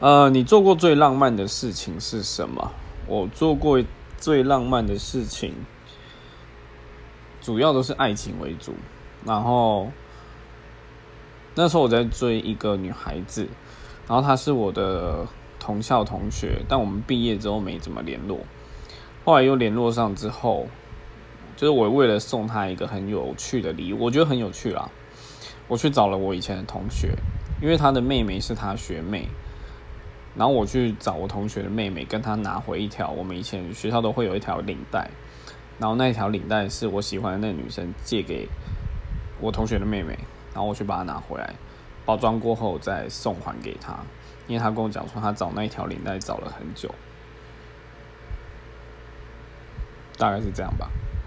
呃，你做过最浪漫的事情是什么？我做过最浪漫的事情，主要都是爱情为主。然后那时候我在追一个女孩子，然后她是我的同校同学，但我们毕业之后没怎么联络。后来又联络上之后，就是我为了送她一个很有趣的礼物，我觉得很有趣啦。我去找了我以前的同学，因为她的妹妹是她学妹。然后我去找我同学的妹妹，跟她拿回一条我们以前学校都会有一条领带，然后那条领带是我喜欢的那女生借给我同学的妹妹，然后我去把它拿回来，包装过后再送还给她，因为她跟我讲说她找那一条领带找了很久，大概是这样吧。